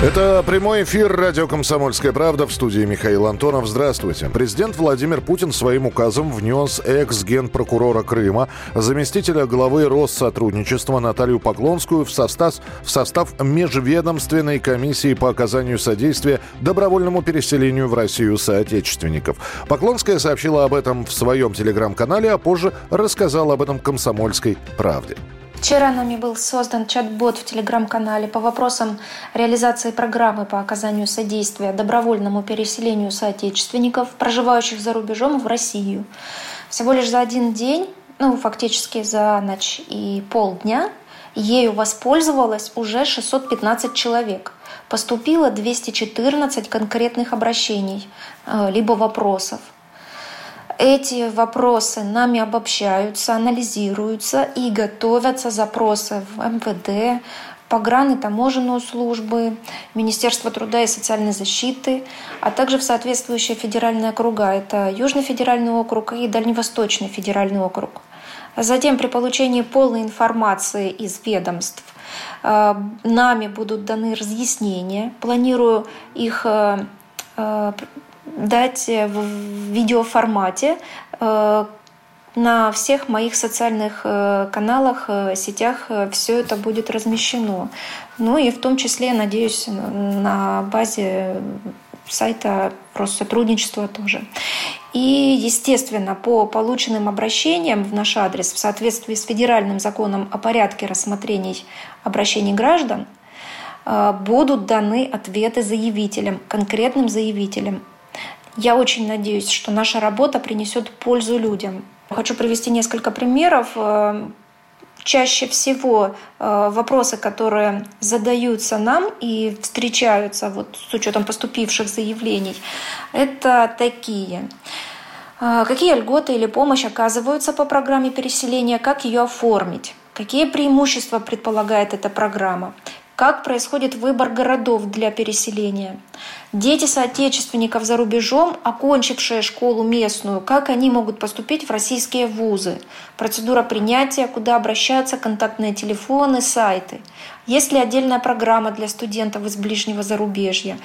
Это прямой эфир радио «Комсомольская правда» в студии Михаил Антонов. Здравствуйте. Президент Владимир Путин своим указом внес экс-генпрокурора Крыма, заместителя главы Россотрудничества Наталью Поклонскую в состав, в состав межведомственной комиссии по оказанию содействия добровольному переселению в Россию соотечественников. Поклонская сообщила об этом в своем телеграм-канале, а позже рассказала об этом «Комсомольской правде». Вчера нами был создан чат-бот в телеграм-канале по вопросам реализации программы по оказанию содействия добровольному переселению соотечественников, проживающих за рубежом, в Россию. Всего лишь за один день, ну фактически за ночь и полдня, ею воспользовалось уже 615 человек. Поступило 214 конкретных обращений, э, либо вопросов – эти вопросы нами обобщаются, анализируются и готовятся запросы в МВД, пограны таможенную службы, Министерство труда и социальной защиты, а также в соответствующие федеральные округа. Это Южный федеральный округ и Дальневосточный федеральный округ. Затем при получении полной информации из ведомств э, нами будут даны разъяснения. Планирую их э, э, дать в видеоформате э, на всех моих социальных э, каналах, э, сетях все это будет размещено. Ну и в том числе, надеюсь, на базе сайта Россотрудничества тоже. И, естественно, по полученным обращениям в наш адрес в соответствии с федеральным законом о порядке рассмотрений обращений граждан будут даны ответы заявителям, конкретным заявителям я очень надеюсь, что наша работа принесет пользу людям. Хочу привести несколько примеров. Э, чаще всего э, вопросы, которые задаются нам и встречаются вот с учетом поступивших заявлений, это такие. Э, какие льготы или помощь оказываются по программе переселения, как ее оформить? Какие преимущества предполагает эта программа? Как происходит выбор городов для переселения? Дети соотечественников за рубежом, окончившие школу местную, как они могут поступить в российские вузы? Процедура принятия, куда обращаться, контактные телефоны, сайты. Есть ли отдельная программа для студентов из ближнего зарубежья?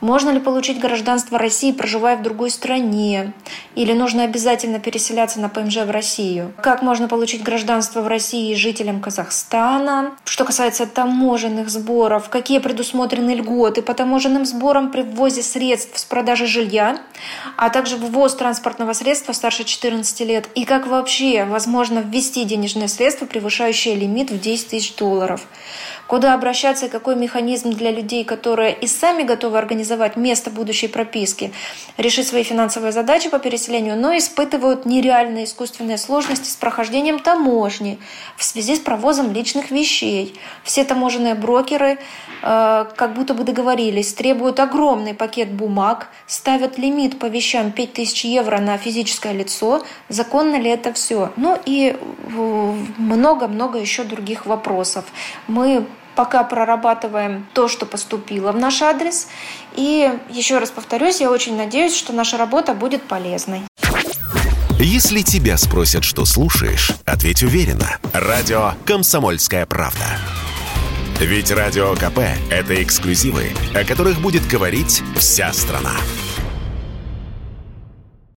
Можно ли получить гражданство России, проживая в другой стране? Или нужно обязательно переселяться на ПМЖ в Россию? Как можно получить гражданство в России жителям Казахстана? Что касается таможенных сборов, какие предусмотрены льготы по таможенным сборам при ввозе средств с продажи жилья, а также ввоз транспортного средства старше 14 лет? И как вообще возможно ввести денежные средства, превышающие лимит в 10 тысяч долларов? Куда обращаться и какой механизм для людей, которые и сами готовы организовать место будущей прописки, решить свои финансовые задачи по переселению, но испытывают нереальные искусственные сложности с прохождением таможни в связи с провозом личных вещей. Все таможенные брокеры э, как будто бы договорились, требуют огромный пакет бумаг, ставят лимит по вещам 5000 евро на физическое лицо. Законно ли это все? Ну и много-много еще других вопросов. Мы пока прорабатываем то, что поступило в наш адрес. И еще раз повторюсь, я очень надеюсь, что наша работа будет полезной. Если тебя спросят, что слушаешь, ответь уверенно. Радио «Комсомольская правда». Ведь Радио КП – это эксклюзивы, о которых будет говорить вся страна.